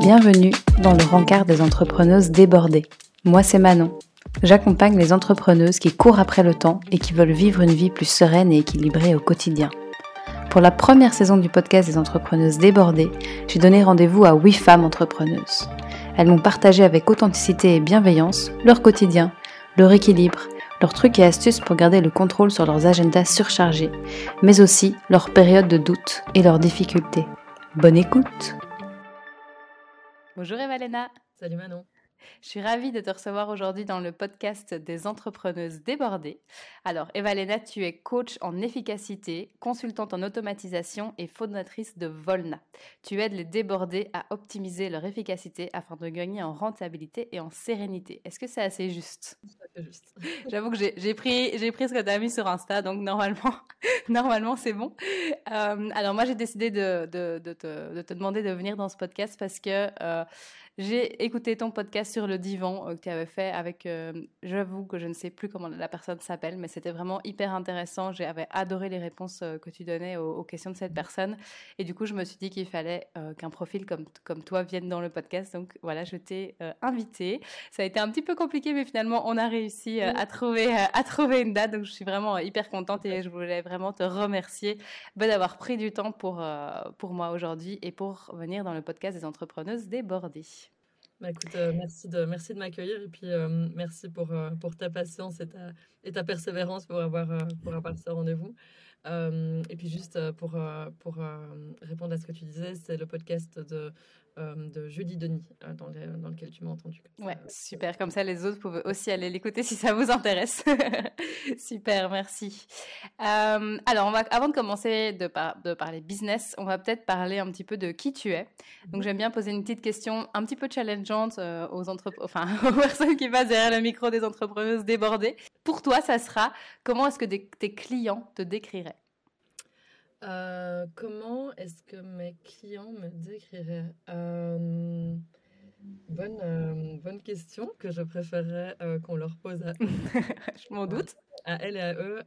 Bienvenue dans le rencard des entrepreneuses débordées. Moi, c'est Manon. J'accompagne les entrepreneuses qui courent après le temps et qui veulent vivre une vie plus sereine et équilibrée au quotidien. Pour la première saison du podcast des entrepreneuses débordées, j'ai donné rendez-vous à 8 femmes entrepreneuses. Elles m'ont partagé avec authenticité et bienveillance leur quotidien, leur équilibre, leurs trucs et astuces pour garder le contrôle sur leurs agendas surchargés, mais aussi leurs périodes de doute et leurs difficultés. Bonne écoute. Bonjour Evalena. Salut Manon je suis ravie de te recevoir aujourd'hui dans le podcast des entrepreneuses débordées. Alors, Evalena, tu es coach en efficacité, consultante en automatisation et fondatrice de Volna. Tu aides les débordés à optimiser leur efficacité afin de gagner en rentabilité et en sérénité. Est-ce que c'est assez juste? C'est juste. J'avoue que j'ai pris, pris ce que tu as mis sur Insta, donc normalement, normalement c'est bon. Euh, alors, moi, j'ai décidé de, te, demander de venir dans ce podcast parce que... Euh, j'ai écouté ton podcast sur le divan euh, que tu avais fait avec, euh, j'avoue que je ne sais plus comment la personne s'appelle, mais c'était vraiment hyper intéressant. J'avais adoré les réponses euh, que tu donnais aux, questions de cette personne. Et du coup, je me suis dit qu'il fallait qu'un profil comme, comme toi vienne dans le podcast. Donc voilà, je t'ai invité. Ça a été un petit peu compliqué, mais finalement, on a réussi à, trouver, à trouver une date. Donc je suis vraiment hyper contente et je voulais vraiment te remercier bah, d'avoir pris du temps pour, pour moi aujourd'hui et pour venir dans le podcast des entrepreneuses débordées. Bah, écoute, euh, merci de, merci de m'accueillir et puis euh, merci pour, euh, pour ta patience et ta, et ta persévérance pour avoir, pour avoir ce rendez-vous. et puis juste pour, pour répondre à ce que tu disais, c'est le podcast de euh, de Julie Denis, euh, dans, dans, lequel tu m'as entendu. Ouais, super. Comme ça, les autres peuvent aussi aller l'écouter si ça vous intéresse. super, merci. Euh, alors, on va, avant de commencer de, de, parler business, on va peut-être parler un petit peu de qui tu es. Donc, mhm. j'aime bien poser une petite question un petit peu challengeante aux, enfin, aux personnes qui passent derrière le micro des entrepreneuses débordées. Pour toi, ça sera comment est-ce que tes clients te décriraient? Euh, comment est-ce que mes clients me décriraient? Euh, bonne, euh, bonne question que je préférerais qu'on leur pose à je m'en doute. À elles et à eux.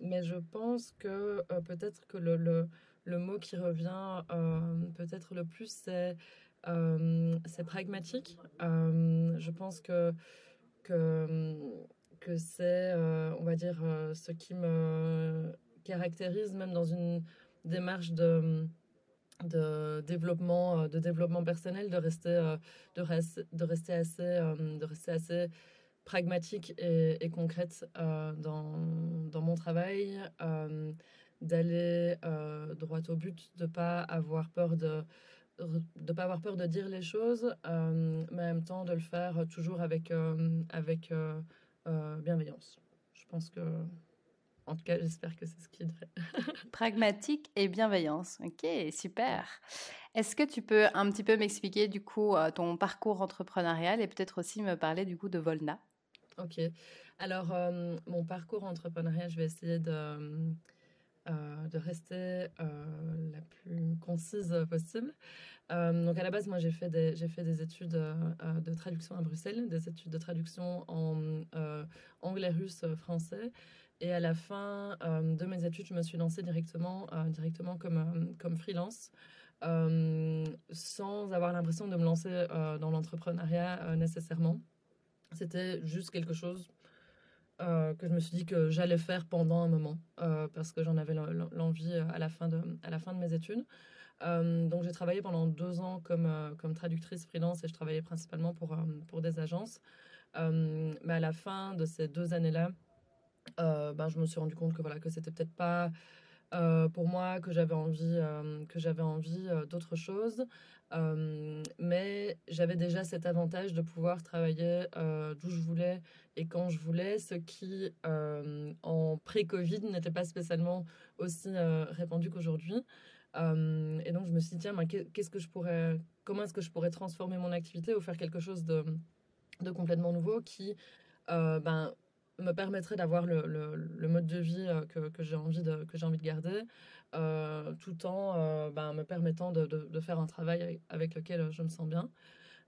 mais je pense que peut-être que le, le, le, mot qui revient peut-être le plus, c'est c'est pragmatique. je pense que, que, que c'est, on va dire, ce qui me caractérise même dans une démarche de, développement euh, de développement personnel de rester euh, de, rester assez euh, de rester assez pragmatique et, concrète dans, dans, mon travail d'aller droit au but de pas avoir peur de de pas avoir peur de dire les choses mais en même temps de le faire toujours avec avec bienveillance. Je pense que en tout cas, j'espère que c'est ce qui dirait. Pragmatique et bienveillance. Ok, super. Est-ce que tu peux un petit peu m'expliquer du coup euh, ton parcours entrepreneurial et peut-être aussi me parler du coup de Volna? Ok. Alors, euh, mon parcours entrepreneurial, je vais essayer de, euh, de rester la plus concise possible. donc, à la base, moi, j'ai fait des, j'ai fait des études de traduction à Bruxelles, des études de traduction en anglais, russe, français. Et à la fin euh, de mes études, je me suis lancée directement, euh, directement comme, euh, comme freelance, sans avoir l'impression de me lancer dans l'entrepreneuriat nécessairement. C'était juste quelque chose que je me suis dit que j'allais faire pendant un moment, parce que j'en avais l'envie à, la fin de, à la fin de mes études. donc j'ai travaillé pendant deux ans comme, comme traductrice freelance et je travaillais principalement pour, pour des agences. mais à la fin de ces deux années-là, ben, je me suis rendu compte que voilà que c'était peut-être pas euh, pour moi que j'avais envie euh, que j'avais envie d'autre chose. Mais j'avais déjà cet avantage de pouvoir travailler d'où je voulais et quand je voulais ce qui en pré-Covid n'était pas spécialement aussi répandu qu'aujourd'hui. Et donc je me suis dit tiens qu'est-ce que je pourrais comment est-ce que je pourrais transformer mon activité ou faire quelque chose de, de complètement nouveau qui ben, me permettrait d'avoir le, mode de vie euh, que, j'ai envie, de, garder, euh, tout en euh, ben, me permettant de, faire un travail avec, lequel je me sens bien.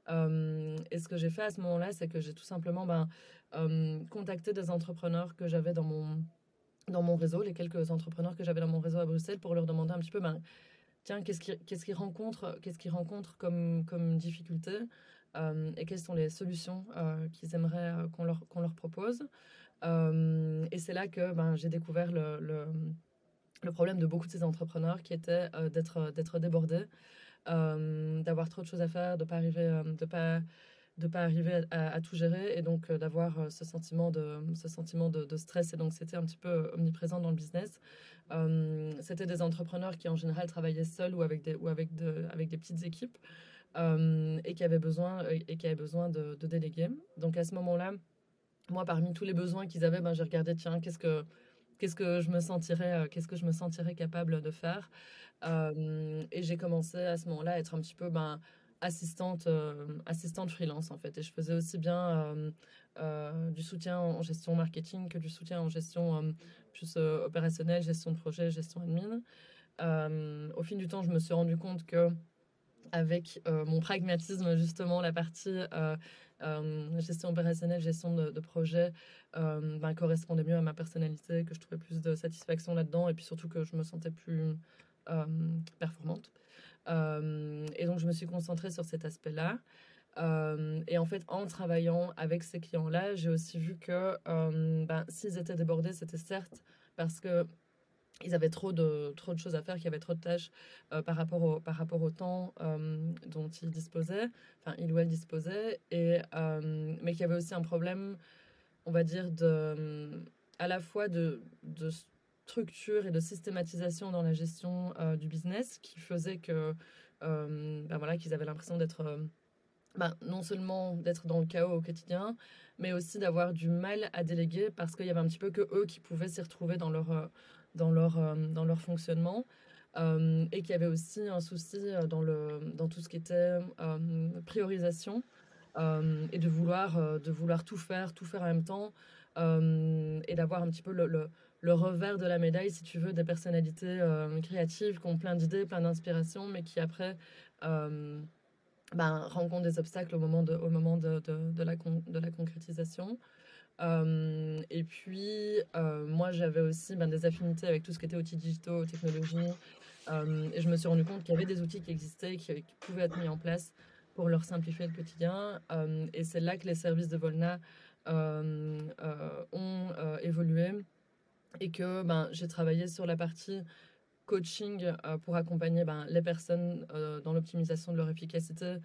et ce que j'ai fait à ce moment-là, c'est que j'ai tout simplement ben, contacté des entrepreneurs que j'avais dans mon, réseau, les quelques entrepreneurs que j'avais dans mon réseau à Bruxelles, pour leur demander un petit peu, ben, tiens, qu'est-ce qu'ils rencontrent, qu'est-ce rencontrent comme, comme difficulté et quelles sont les solutions qu'ils aimeraient qu'on leur propose. Et c'est là que ben, j'ai découvert le, problème de beaucoup de ces entrepreneurs qui était d'être, d'être débordés, d'avoir trop de choses à faire, de ne pas arriver, de pas arriver à, tout gérer et donc euh, d'avoir euh, ce sentiment de stress et donc c'était un petit peu euh, omniprésent dans le business. C'était des entrepreneurs qui en général travaillaient seuls ou avec des petites équipes et qui avaient besoin et qui avaient besoin de, déléguer. Donc à ce moment là moi parmi tous les besoins qu'ils avaient ben j'ai regardé tiens qu'est-ce que qu'est-ce que je me sentirais qu'est-ce que je me sentirais capable de faire et j'ai commencé à ce moment-là à être un petit peu ben assistante, euh, assistante freelance en fait. Et je faisais aussi bien euh, euh, du soutien en gestion marketing que du soutien en gestion plus opérationnelle, gestion de projet, gestion admin. au fil du temps, je me suis rendu compte que avec mon pragmatisme, justement, la partie gestion opérationnelle, gestion de, projet, ben, correspondait mieux à ma personnalité, que je trouvais plus de satisfaction là-dedans, et puis surtout que je me sentais plus performante. Euh, et donc, je me suis concentrée sur cet aspect-là. Euh, et en fait, en travaillant avec ces clients-là, j'ai aussi vu que euh, ben, s'ils étaient débordés, c'était certes parce que ils avaient trop de, trop de choses à faire, qu'il y avait trop de tâches par, rapport au, par rapport au temps dont ils disposaient, enfin, ils ou elles disposaient, et, mais qu'il y avait aussi un problème, on va dire, de, à la fois de, de structure et de systématisation dans la gestion euh, du business qui faisait que euh, ben voilà qu'ils avaient l'impression d'être euh, ben, non seulement d'être dans le chaos au quotidien, mais aussi d'avoir du mal à déléguer parce qu'il y avait un petit peu que eux qui pouvaient s'y retrouver dans leur, dans leur, dans leur fonctionnement. et qu'il y avait aussi un souci dans, le, dans tout ce qui était priorisation et de vouloir, de vouloir tout faire, tout faire en même temps et d'avoir un petit peu le le revers de la médaille, si tu veux, des personnalités euh, créatives qui ont plein d'idées, plein d'inspirations, mais qui après euh, ben, rencontrent des obstacles au moment de, au moment de, de, la, de la concrétisation. Euh, et puis, moi, j'avais aussi ben, des affinités avec tout ce qui était outils digitaux, technologies. et je me suis rendu compte qu'il y avait des outils qui existaient, qui, qui, pouvaient être mis en place pour leur simplifier le quotidien. et c'est là que les services de Volna ont évolué et que ben, j'ai travaillé sur la partie coaching euh, pour accompagner ben, les personnes euh, dans l'optimisation de leur efficacité, euh,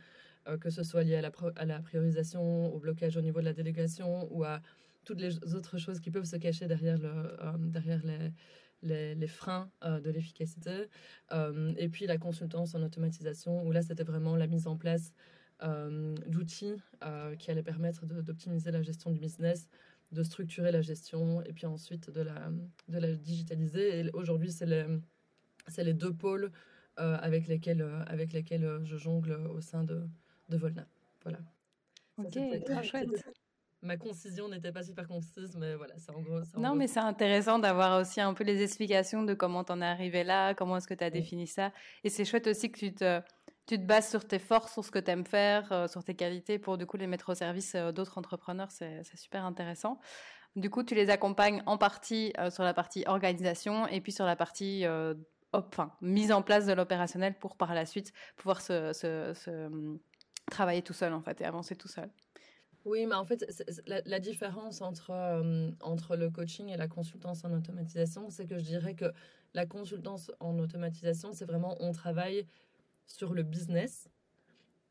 que ce soit lié à la, priorisation, au blocage au niveau de la délégation ou à toutes les autres choses qui peuvent se cacher derrière, derrière les, freins de l'efficacité. et puis la consultance en automatisation, où là, c'était vraiment la mise en place d'outils qui allaient permettre d'optimiser la gestion du business, de structurer la gestion et puis ensuite de la, digitaliser. Et aujourd'hui, c'est les, les deux pôles euh, avec, lesquels, euh, euh, je jongle au sein de, de Volna. Voilà. Ok, très chouette. Ma concision n'était pas super concise, mais voilà, c'est en gros. non, mais c'est intéressant d'avoir aussi un peu les explications de comment t'en es arrivé là, comment est-ce que tu as défini ça. Et c'est chouette aussi que tu te tu te bases sur tes forces, sur ce que tu aimes faire, euh, sur tes qualités pour du coup les mettre au service euh, d'autres entrepreneurs. C'est super intéressant. Du coup, tu les accompagnes en partie euh, sur la partie organisation et puis sur la partie enfin, mise en place de l'opérationnel pour par la suite pouvoir se, travailler tout seul en fait et avancer tout seul. Oui, mais en fait, la, différence entre, entre le coaching et la consultance en automatisation, c'est que je dirais que la consultance en automatisation, c'est vraiment on travaille sur le business.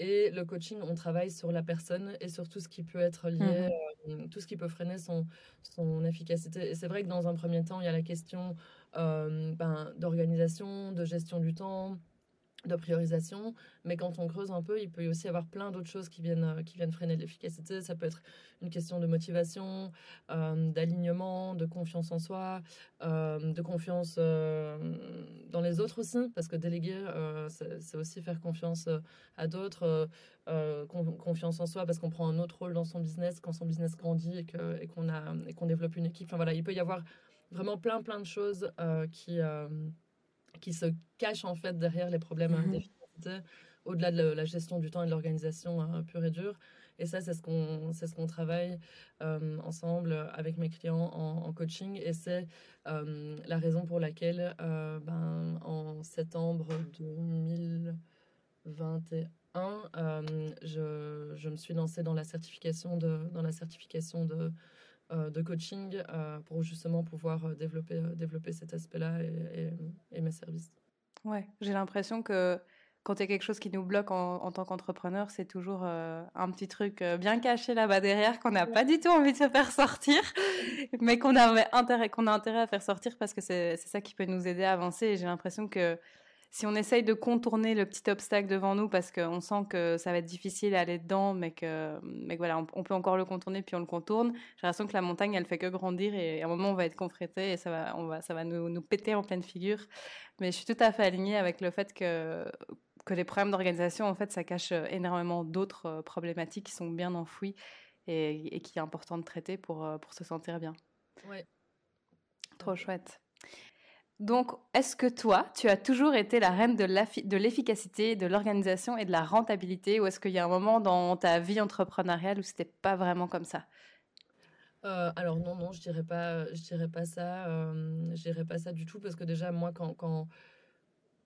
Et le coaching, on travaille sur la personne et sur tout ce qui peut être lié, mhm. euh, tout ce qui peut freiner son, son efficacité. Et c'est vrai que dans un premier temps, il y a la question euh, ben, d'organisation, de gestion du temps, de priorisation, mais quand on creuse un peu, il peut y aussi avoir plein d'autres choses qui viennent, euh, qui viennent freiner l'efficacité. Ça peut être une question de motivation, euh, d'alignement, de confiance en soi, euh, de confiance dans les autres aussi, parce que déléguer, c'est aussi faire confiance à d'autres, confiance en soi, parce qu'on prend un autre rôle dans son business quand son business grandit et qu'on développe une équipe. Enfin voilà, il peut y avoir vraiment plein plein de choses qui qui se cache en fait derrière les problèmes mmh d'efficacité, au-delà de la gestion du temps et de l'organisation hein, pure et dure. Et ça, c'est ce qu'on ce qu'on travaille ensemble avec mes clients en, coaching. Et c'est la raison pour laquelle, ben, en septembre 2021, je, je, me suis lancée dans la certification de, dans la certification de, de coaching pour justement pouvoir développer, développer cet aspect-là et, mes services. Ouais, j'ai l'impression que quand il y a quelque chose qui nous bloque en, tant qu'entrepreneur, c'est toujours euh, un petit truc euh, bien caché là-bas derrière qu'on n'a pas du tout envie de se faire sortir, mais qu'on a intérêt, qu'on a intérêt à faire sortir parce que c'est ça qui peut nous aider à avancer. Et j'ai l'impression que si on essaye de contourner le petit obstacle devant nous parce qu'on sent que ça va être difficile à aller dedans, mais que, mais voilà, on, peut encore le contourner puis on le contourne, j'ai l'impression que la montagne, elle fait que grandir et à un moment, on va être confronté et ça va, on va, ça va nous, nous péter en pleine figure. Mais je suis tout à fait alignée avec le fait que que les problèmes d'organisation, en fait, ça cache euh, énormément d'autres euh, problématiques qui sont bien enfouies et, et qui est important de traiter pour, euh, pour se sentir bien. Ouais. Trop chouette. Donc, est-ce que toi, tu as toujours été la reine de l'efficacité, de l'organisation et de la rentabilité, ou est-ce qu'il y a un moment dans ta vie entrepreneuriale où c'était pas vraiment comme ça? Alors non, non, je dirais pas, je dirais pas ça, euh, je dirais pas ça du tout, parce que déjà moi, quand, quand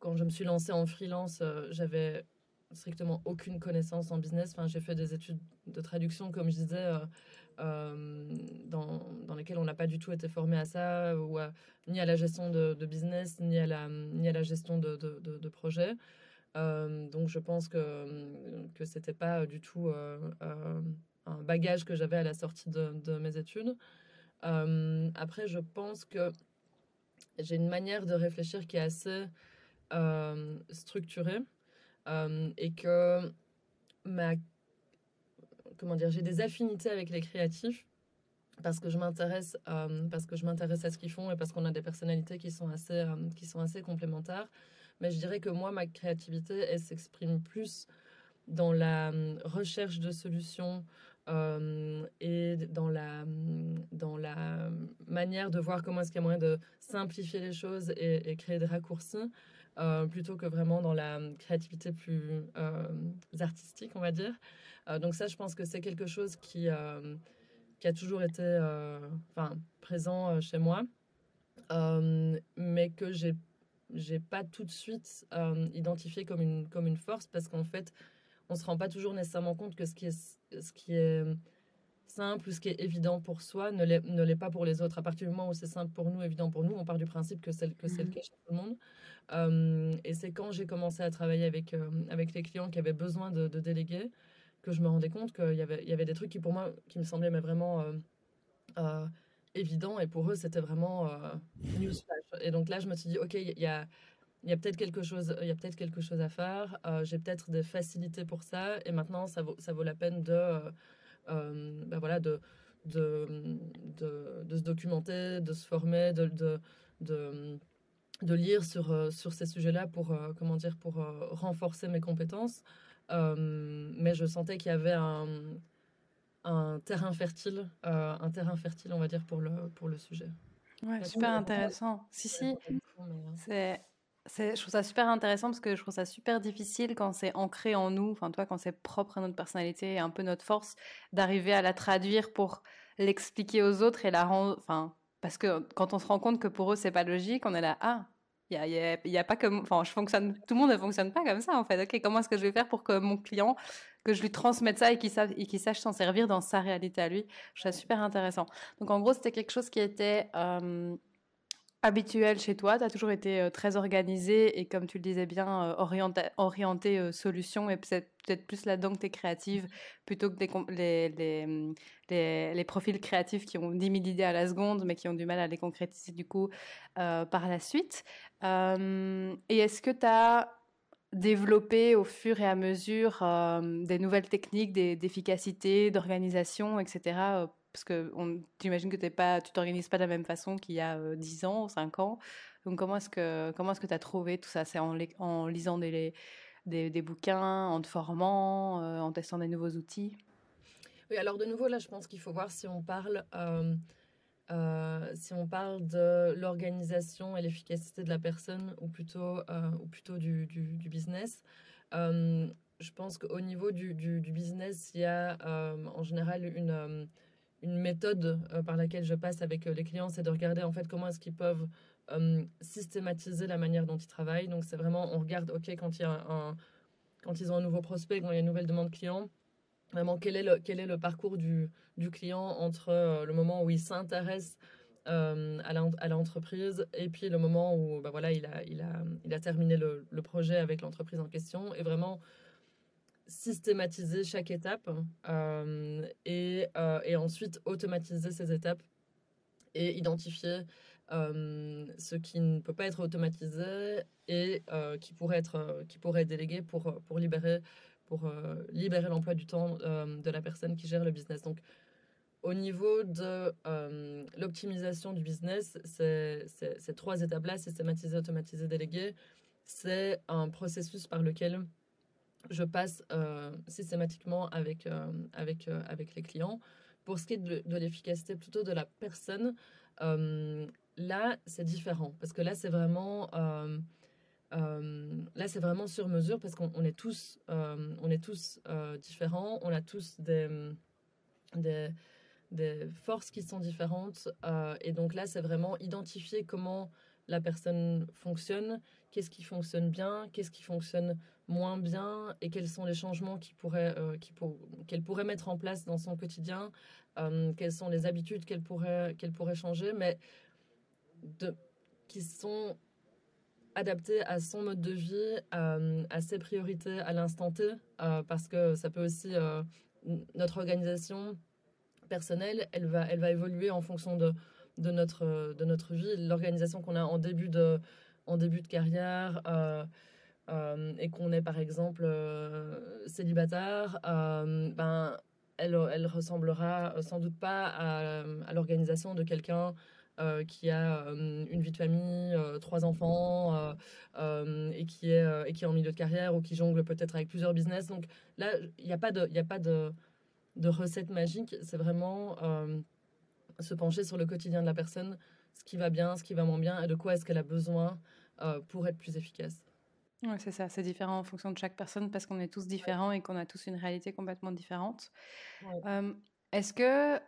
quand je me suis lancée en freelance, euh, j'avais strictement aucune connaissance en business. Enfin, j'ai fait des études de traduction, comme je disais, euh, euh, dans, dans, lesquelles on n'a pas du tout été formé à ça, ni à la gestion de, business, ni à la, ni à la gestion de, de, projets. donc, je pense que que c'était pas du tout un bagage que j'avais à la sortie de, mes études. après, je pense que j'ai une manière de réfléchir qui est assez euh, structuré euh, et que ma comment dire, j'ai des affinités avec les créatifs parce que je m'intéresse euh, parce que je m'intéresse à ce qu'ils font et parce qu'on a des personnalités qui sont assez qui sont assez complémentaires. Mais je dirais que moi ma créativité elle s'exprime plus dans la recherche de solutions et dans la dans la manière de voir comment est-ce qu'il y a moyen de simplifier les choses et créer des raccourcis euh, plutôt que vraiment dans la créativité plus euh, artistique, on va dire. Euh, donc ça, je pense que c'est quelque chose qui, qui a toujours été enfin, présent chez moi, mais que j'ai j'ai pas tout de suite identifié comme une, comme une force parce qu'en fait, on se rend pas toujours nécessairement compte que ce qui est, ce qui est simple ou ce qui est évident pour soi ne l'est pas pour les autres. À partir du moment où c'est simple pour nous, évident pour nous, on part du principe que c'est que c'est le mmh. cas chez tout le monde. Euh, et c'est quand j'ai commencé à travailler avec, euh, avec les clients qui avaient besoin de, déléguer que je me rendais compte qu'il y avait, il y avait des trucs qui pour moi qui me semblaient mais vraiment euh, évidents et pour eux c'était vraiment newsflash. Et donc là je me suis dit ok il y a il y a peut-être quelque chose, il y a peut-être quelque chose à faire. j'ai peut-être des facilités pour ça, et maintenant ça vaut, ça vaut la peine de, ben voilà, de, de, de, de, se documenter, de se former, de, de, de, de lire sur, euh, sur ces sujets-là pour, euh, comment dire, pour renforcer mes compétences. mais je sentais qu'il y avait un, un terrain fertile, un terrain fertile, on va dire, pour le, pour le sujet. Ouais, super intéressant. Si, si. C'est je trouve ça super intéressant parce que je trouve ça super difficile quand c'est ancré en nous, enfin toi quand c'est propre à notre personnalité et un peu notre force, d'arriver à la traduire pour l'expliquer aux autres et la rendre, enfin parce que quand on se rend compte que pour eux c'est pas logique, on est là ah il y a, pas que enfin tout le monde ne fonctionne pas comme ça en fait. Ok comment est-ce que je vais faire pour que mon client que je lui transmette ça et qu'il sache s'en servir dans sa réalité à lui? Je trouve ça super intéressant. Donc en gros c'était quelque chose qui était euh, habituel chez toi, tu as toujours été euh, très organisé et comme tu le disais bien, euh, orienté, orienté euh, solution et peut-être peut plus là-dedans que tu es créative plutôt que mm, les, profils créatifs qui ont 10 000 idées à la seconde mais qui ont du mal à les concrétiser du coup par la suite. et est-ce que tu as développé au fur et à mesure des nouvelles techniques d'efficacité, d'organisation, etc parce que j'imagine que pas, tu t'organises pas de la même façon qu'il y a 10 ans ou 5 ans. Donc comment est-ce que comment que tu as trouvé tout ça? C'est en, lisant des, des, bouquins, en te formant, en testant des nouveaux outils? Oui, alors de nouveau là, je pense qu'il faut voir si on parle euh, si on parle de l'organisation et l'efficacité de la personne ou plutôt ou plutôt du, du, du business. Je pense qu'au niveau du, du, business, il y a en général une, une méthode par laquelle je passe avec les clients, c'est de regarder en fait comment est-ce qu'ils peuvent systématiser la manière dont ils travaillent. Donc c'est vraiment, on regarde, ok, quand, il y a un, quand ils ont un nouveau prospect, quand il y a une nouvelle demande client, vraiment quel est le, quel est le parcours du, du client entre le moment où il s'intéresse euh, à l'entreprise et puis le moment où bah voilà, il, a, il, a, il a terminé le, le projet avec l'entreprise en question et vraiment systématiser chaque étape euh, et, euh, et, ensuite automatiser ces étapes et identifier ce qui ne peut pas être automatisé et qui, pourrait être, qui pourrait être délégué pour, pour libérer, pour, libérer l'emploi du temps de la personne qui gère le business. Donc, au niveau de euh, l'optimisation du business, ces trois étapes-là, systématiser, automatiser, déléguer, c'est un processus par lequel je passe euh, systématiquement avec, euh, avec, avec les clients. Pour ce qui est de, l'efficacité plutôt de la personne, là, c'est différent. Parce que là, c'est vraiment... là, vraiment sur mesure parce qu'on est tous, on est tous différents, on a tous des, des, des forces qui sont différentes. Euh, et donc là, c'est vraiment identifier comment la personne fonctionne, qu'est-ce qui fonctionne bien, qu'est-ce qui fonctionne moins bien, et quels sont les changements qu'elle pourrait, euh, qu'elle pourrait mettre en place dans son quotidien, euh, quelles sont les habitudes qu'elle pourrait, qu'elle pourrait changer, mais qui sont adaptées à son mode de vie, à ses priorités à l'instant T, parce que ça peut aussi, notre organisation, personnelle, elle va, elle va évoluer en fonction de, de, notre, de notre vie, l'organisation qu'on a en début de, en début de carrière. Euh, euh, et qu'on est par exemple euh, célibataire, ben, elle, elle ressemblera sans doute pas à, l'organisation de quelqu'un qui a une vie de famille, trois enfants, et, qui est, en milieu de carrière ou qui jongle peut-être avec plusieurs business. Donc là, il n'y a pas de... De recettes magiques, c'est vraiment euh, se pencher sur le quotidien de la personne, ce qui va bien, ce qui va moins bien, et de quoi est-ce qu'elle a besoin euh, pour être plus efficace. Oui, c'est ça, c'est différent en fonction de chaque personne parce qu'on est tous différents et qu'on a tous une réalité complètement différente. Euh, est-ce que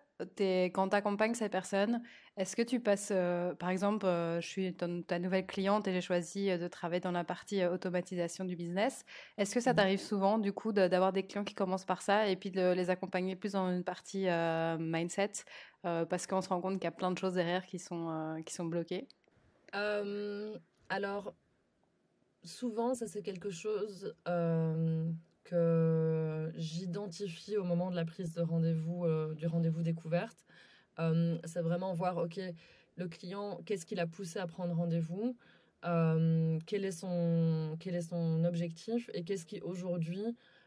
quand tu accompagnes ces personnes, est-ce que tu passes, euh, par exemple, euh, je suis ta nouvelle cliente et j'ai choisi de travailler dans la partie automatisation du business. Est-ce que ça t'arrive souvent, du coup, d'avoir des clients qui commencent par ça et puis de les accompagner plus dans une partie mindset parce qu'on se rend compte qu'il y a plein de choses derrière qui sont, qui sont bloquées? Alors, souvent, ça c'est quelque chose que j'identifie au moment de la prise de rendez-vous, euh, du rendez-vous découverte. Euh, c'est vraiment voir, OK, le client, qu'est-ce qui l'a poussé à prendre rendez-vous euh, quel, est son, quel est son objectif et qu'est-ce qui aujourd'hui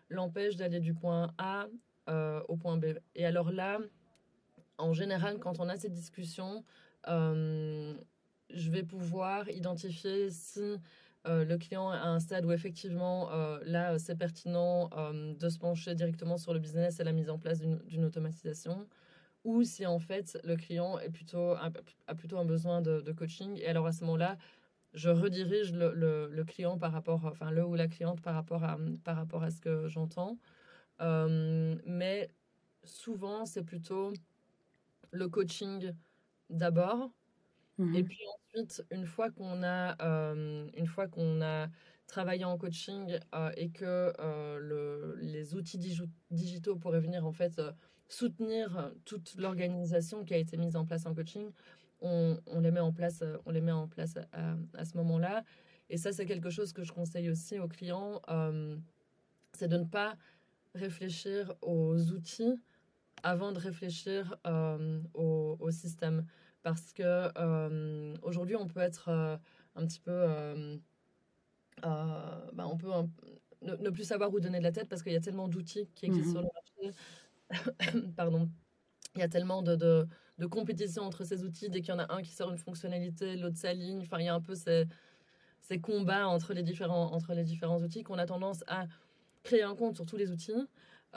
l'empêche d'aller du point A au point B. Et alors là, en général, quand on a ces discussions, je vais pouvoir identifier si euh, le client à un stade où effectivement, euh, là, c'est pertinent euh, de se pencher directement sur le business et la mise en place d'une automatisation, ou si en fait le client a, plutôt un besoin de, coaching. Et alors à ce moment-là, je redirige le, client par rapport, enfin le ou la cliente par rapport à, par rapport à ce que j'entends. mais souvent, c'est plutôt le coaching d'abord, et mmh puis ensuite, une fois qu'on a, euh, une fois qu'on a travaillé en coaching euh, et que euh, le, les outils digitaux pourraient venir en fait soutenir toute l'organisation qui a été mise en place en coaching, on, on les met en place, on les met en place à, à ce moment-là. Et ça, c'est quelque chose que je conseille aussi aux clients, c'est de ne pas réfléchir aux outils avant de réfléchir au, au système parce que euh, aujourd'hui on peut être euh, un petit peu euh, bah, on peut ne, plus savoir où donner de la tête parce qu'il y a tellement d'outils qui existent sur le marché. Pardon. Il y a tellement de, de, compétition entre ces outils. Dès qu'il y en a un qui sort une fonctionnalité l'autre s'aligne. Enfin il y a un peu ces, ces combats entre les différents entre les différents outils qu'on a tendance à créer un compte sur tous les outils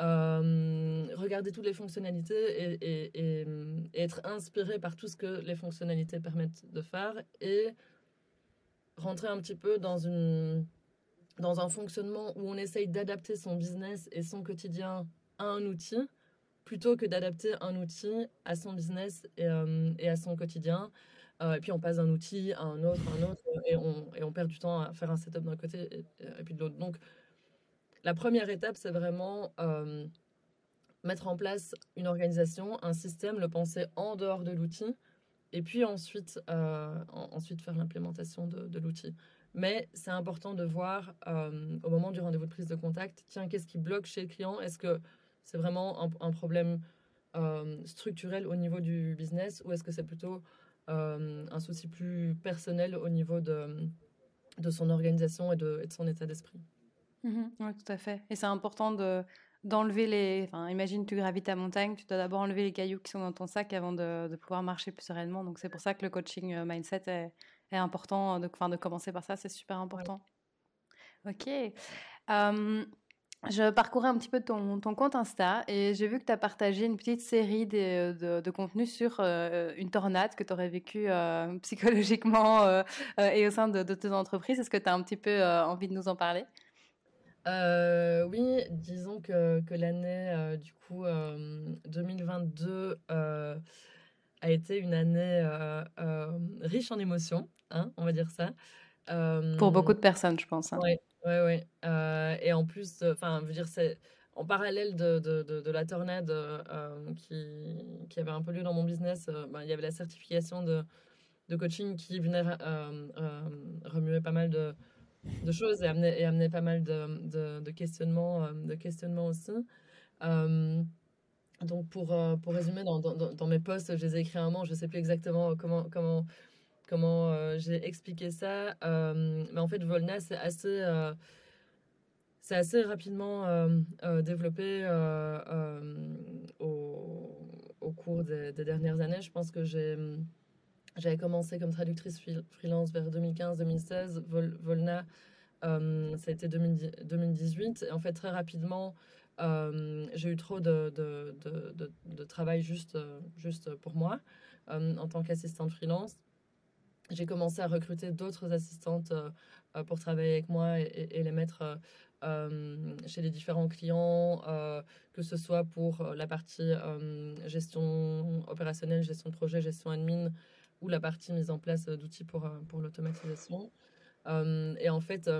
euh, regarder toutes les fonctionnalités et, être inspiré par tout ce que les fonctionnalités permettent de faire et rentrer un petit peu dans une dans un fonctionnement où on essaye d'adapter son business et son quotidien à un outil, plutôt que d'adapter un outil à son business et, et à son quotidien. et puis on passe d'un outil à un autre, à un autre, et on, on perd du temps à faire un setup d'un côté et, et, puis de l'autre. Donc, la première étape, c'est vraiment mettre en place une organisation, un système, le penser en dehors de l'outil, et puis ensuite, euh, faire l'implémentation de, l'outil. Mais c'est important de voir euh, au moment du rendez-vous de prise de contact, tiens, qu'est-ce qui bloque chez le client? Est-ce que c'est vraiment un, problème euh, structurel au niveau du business ou est-ce que c'est plutôt un souci plus personnel au niveau de, son organisation et et de son état d'esprit? Mmh Oui, tout à fait. Et c'est important de d'enlever les. Enfin, imagine, tu gravites ta montagne, tu dois d'abord enlever les cailloux qui sont dans ton sac avant de, pouvoir marcher plus sereinement. Donc, c'est pour ça que le coaching euh, mindset est, important. De, enfin, de commencer par ça, c'est super important. Ok. je parcourais un petit peu ton, ton compte Insta et j'ai vu que tu as partagé une petite série de, de, de contenus sur euh, une tornade que tu aurais vécue euh, psychologiquement et au sein de, de tes entreprises. Est-ce que tu as un petit peu envie de nous en parler? Euh, oui, disons que, que l'année euh, du coup 2022 euh, a été une année riche en émotions, hein, on va dire ça. Pour beaucoup de personnes, je pense. Oui, oui, oui. et en plus, enfin, veux dire, c'est en parallèle de, de, de, la tornade qui, qui, avait un peu lieu dans mon business, ben, il y avait la certification de, de coaching qui venait remuer pas mal de de choses et amener, et amener pas mal de, de, questionnements, euh, de questionnements aussi. Euh, donc, pour, euh, pour résumer, dans, dans, mes posts, je les ai écrits un moment, je ne sais plus exactement comment, comment, comment j'ai expliqué ça. mais en fait, Volna, c'est assez, c'est assez rapidement développé au, au, cours des, des, dernières années. Je pense que j'ai j'avais commencé comme traductrice freelance vers 2015-2016. Volna, euh, ça a été 2018. Et en fait, très rapidement, euh, j'ai eu trop de, travail juste, juste pour moi euh, en tant qu'assistante freelance. J'ai commencé à recruter d'autres assistantes pour travailler avec moi et les mettre chez les différents clients, que ce soit pour la partie gestion opérationnelle, gestion de projet, gestion admin, ou la partie mise en place euh, d'outils pour, euh, pour l'automatisation. Euh, et en fait,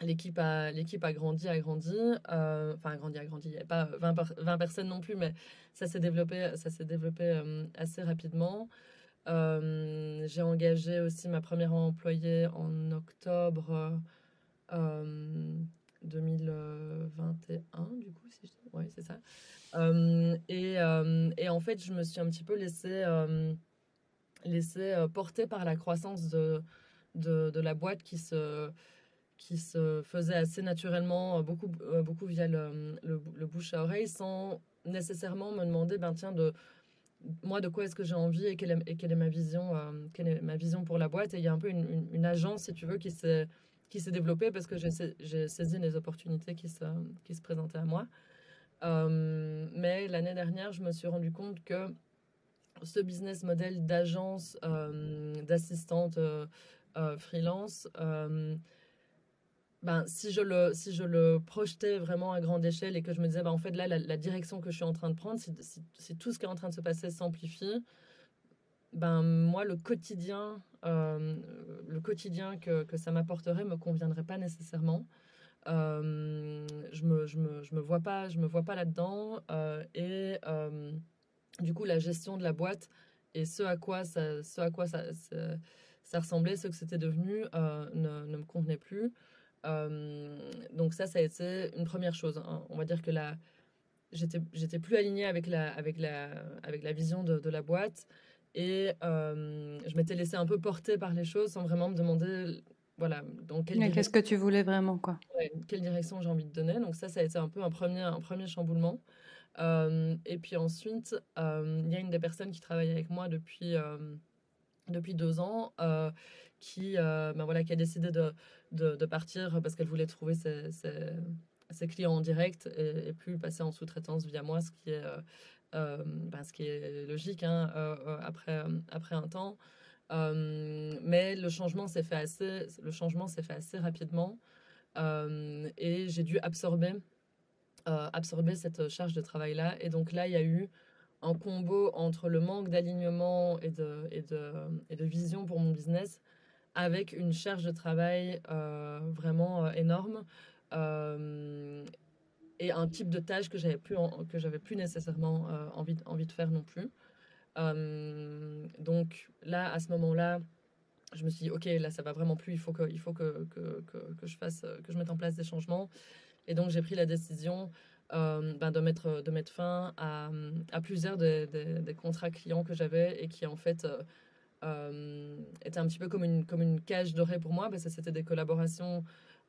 l'équipe a, l'équipe a grandi, a grandi, enfin a grandi, a grandi. Il n'y avait pas 20, 20, personnes non plus, mais ça s'est développé, ça s'est développé assez rapidement. j'ai engagé aussi ma première employée en octobre 2021, du coup, si je... oui, c'est ça. et, et, en fait, je me suis un petit peu laissée laissé euh, porter par la croissance de, de, la boîte qui se, qui se faisait assez naturellement, euh, beaucoup, euh, beaucoup via le, le, bouche à oreille, sans nécessairement me demander, ben tiens, de, moi, de quoi est-ce que j'ai envie et quelle est, ma vision, quelle est ma vision pour la boîte. Et il y a un peu une, une, agence, si tu veux, qui s'est, qui s'est développée parce que j'ai, j'ai saisi les opportunités qui se, qui se présentaient à moi. mais l'année dernière, je me suis rendu compte que ce business model d'agence, euh, d'assistante euh, euh, freelance, ben, si, je le, si je le projetais vraiment à grande échelle et que je me disais, ben, en fait, là, la, direction que je suis en train de prendre, si, si, tout ce qui est en train de se passer s'amplifie, ben, moi, le quotidien, le quotidien que, que ça m'apporterait me conviendrait pas nécessairement. je me, je me, je me vois pas, je me vois pas là-dedans. et du coup, la gestion de la boîte et ce à quoi ça, ce à quoi ça, ça, ressemblait, ce que c'était devenu, euh, ne, ne, me convenait plus. Euh, donc ça, ça a été une première chose. Hein. On va dire que la, j'étais, j'étais plus alignée avec la, avec la, avec la vision de, de la boîte et euh, je m'étais laissée un peu porter par les choses sans vraiment me demander, voilà, dans quelle qu'est-ce que tu voulais vraiment, quoi? quelle direction j'ai envie de donner. Donc ça, ça a été un peu un premier, un premier chamboulement. Euh, et puis ensuite, euh, il y a une des personnes qui travaille avec moi depuis, euh, depuis deux ans qui, ben voilà, qui a décidé de, de, partir parce qu'elle voulait trouver ses, ses, clients en direct et, et plus passer en sous-traitance via moi, ce qui est, ben, ce qui est logique hein, après, après un temps. mais le changement s'est fait assez, le changement s'est fait assez rapidement. et j'ai dû absorber, absorber cette charge de travail-là. Et donc là, il y a eu un combo entre le manque d'alignement et de, et, de, et de vision pour mon business avec une charge de travail vraiment énorme et un type de tâche que j'avais plus que j'avais plus nécessairement envie envie de faire non plus. Donc là à ce moment-là je me suis dit ok là ça va vraiment plus. Il faut que il faut que, que, que, je fasse que je mette en place des changements et donc j'ai pris la décision ben, de mettre de mettre fin à, à plusieurs des, contrats clients que j'avais et qui en fait étaient un petit peu comme une comme une cage dorée pour moi parce que c'était des collaborations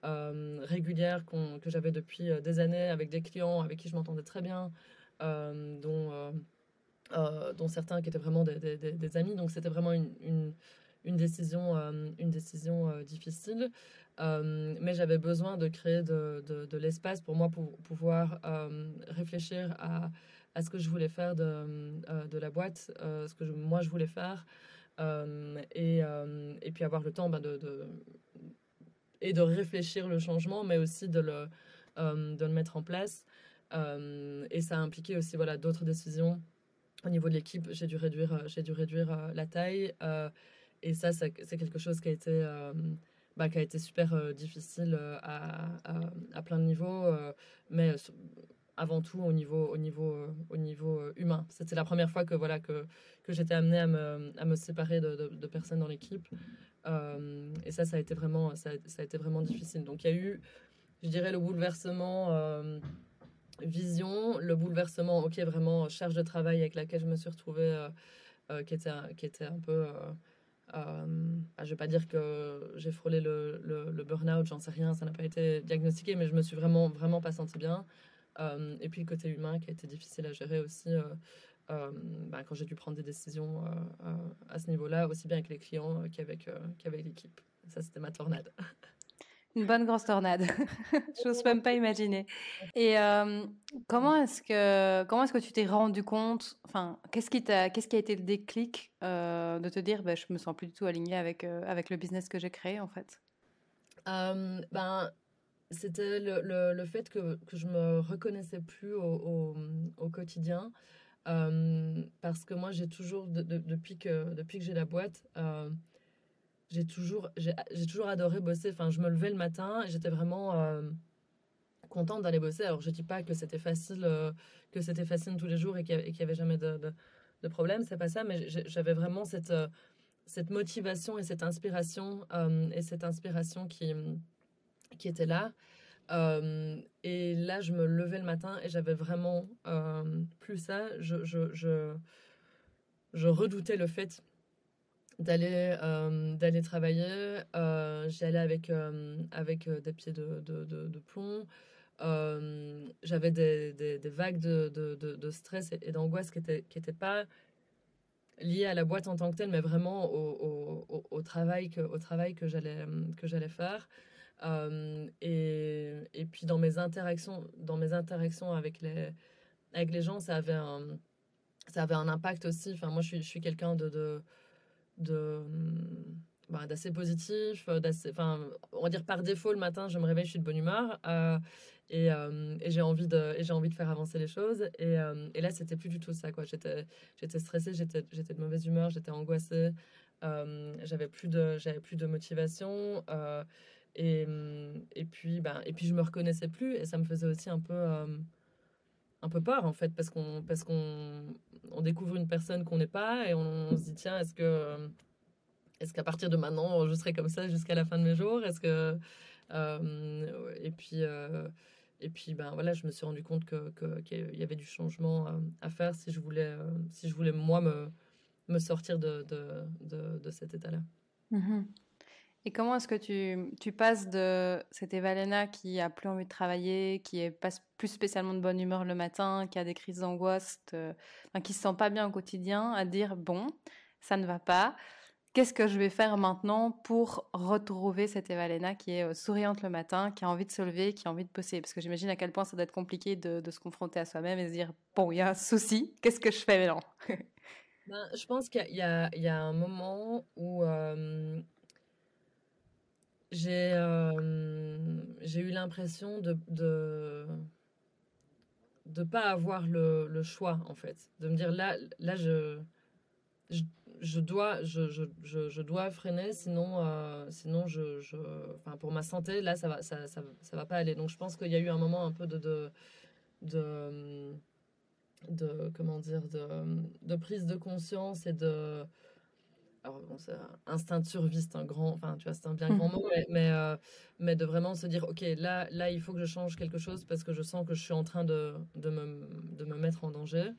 euh, régulière que j'avais depuis euh, des années avec des clients avec qui je m'entendais très bien, euh, dont, dont certains qui étaient vraiment des, des, amis. Donc c'était vraiment une, une décision, une décision difficile. mais j'avais besoin de créer de, de, l'espace pour moi pour pouvoir réfléchir à, à, ce que je voulais faire de, de la boîte, ce que moi je voulais faire. et, et puis avoir le temps ben, de, et de réfléchir le changement, mais aussi de le, euh, de le mettre en place. Euh, et ça a impliqué aussi voilà, d'autres décisions. Au niveau de l'équipe, j'ai dû réduire, euh, j'ai dû réduire la taille. Et ça, c'est quelque chose qui a été, bah, qui a été super difficile à, à, à, plein de niveaux. mais avant tout au niveau, au niveau, au niveau humain. C'était la première fois que, voilà, que, que j'étais amenée à me, à me séparer de, de, personnes dans l'équipe. Euh, et ça, ça a été vraiment, ça, a été vraiment difficile. Donc, il y a eu, je dirais, le bouleversement euh, vision, le bouleversement, ok, vraiment charge de travail avec laquelle je me suis retrouvée, euh, qui, était, qui était un peu. Euh, bah, je vais pas dire que j'ai frôlé le, burn-out, j'en sais rien, ça n'a pas été diagnostiqué, mais je me suis vraiment, vraiment pas sentie bien. et puis le côté humain qui a été difficile à gérer aussi. Euh, bah, quand j'ai dû prendre des décisions euh, euh, à ce niveau-là, aussi bien avec les clients qu'avec qu'avec l'équipe. Ça, c'était ma tornade. Une bonne grosse tornade. J'ose même pas imaginer. Et comment est-ce que comment est-ce que tu t'es rendu compte Enfin, qu'est-ce qui t'a qu'est-ce qui a été le déclic de te dire, bah, je me sens plus du tout alignée avec avec le business que j'ai créé en fait? Ben, c'était le, le, le, fait que, que je me reconnaissais plus au, au, au quotidien. Euh, parce que moi, j'ai toujours, depuis que, depuis que j'ai la boîte, euh, j'ai toujours, j'ai, toujours adoré bosser. Enfin, je me levais le matin et j'étais vraiment euh, contente d'aller bosser. Alors, je dis pas que c'était facile, que c'était facile tous les jours et qu'il n'y avait jamais de, de, de problème. C'est pas ça, mais j'avais vraiment cette, cette motivation et cette inspiration et cette inspiration qui, était là. Euh, et là, je me levais le matin et j'avais vraiment euh, plus ça. Je, redoutais le fait d'aller euh, d'aller travailler. J'y allais avec, avec des pieds de, de, plomb. j'avais des, des, vagues de, stress et, d'angoisse qui n'étaient qui étaient pas liées à la boîte en tant que telle, mais vraiment au, au, au travail que, au travail que j'allais faire. Euh, et, et, puis dans mes interactions, dans mes interactions avec les, avec les gens, ça avait un, ça avait un impact aussi. Enfin, moi, je suis, je suis quelqu'un de, de bah, d'assez positif, d'assez, enfin, on va dire par défaut le matin, je me réveille, je suis de bonne humeur euh, et, euh, et, j'ai envie de, et j'ai envie de faire avancer les choses. Et, et là, c'était plus du tout ça, quoi. J'étais, stressée, j'étais, j'étais de mauvaise humeur, j'étais angoissée, j'avais plus de, j'avais plus de motivation. Et, et, puis, ben, et puis, je me reconnaissais plus et ça me faisait aussi un peu, euh, un peu peur, en fait, parce qu'on parce qu'on on découvre une personne qu'on n'est pas et on, se dit, tiens, est-ce que est-ce qu'à partir de maintenant, je serai comme ça jusqu'à la fin de mes jours? Est-ce que. Euh, et puis. Euh, et puis, ben voilà, je me suis rendu compte que qu'il y avait du changement à faire si je voulais, si je voulais moi me, me sortir de, de, de, cet état-là. Mmh et comment est-ce que tu, passes de cette Evalena qui a plus envie de travailler, qui est plus spécialement de bonne humeur le matin, qui a des crises d'angoisse, enfin, qui se sent pas bien au quotidien, à dire bon, ça ne va pas. Qu'est-ce que je vais faire maintenant pour retrouver cette Evalena qui est euh, souriante le matin, qui a envie de se lever, qui a envie de bosser? Parce que j'imagine à quel point ça doit être compliqué de, de se confronter à soi-même et se dire bon, il y a un souci, qu'est-ce que je fais maintenant? Ben, Je pense qu'il y, a un moment où euh, j'ai j'ai eu l'impression de, de de pas avoir le, le, choix en fait. De me dire là là je je, dois je, je, je, dois freiner sinon euh, sinon je enfin pour ma santé là ça va ça, ça, ça, va pas aller. Donc je pense qu'il y a eu un moment un peu de de, de, de comment dire de, de prise de conscience et de alors bon, c'est instinct de survie, c'est un grand, enfin tu vois, c'est un bien grand mot, mais, mais, euh, mais, de vraiment se dire, ok, là, là, il faut que je change quelque chose parce que je sens que je suis en train de, de, me, de me mettre en danger.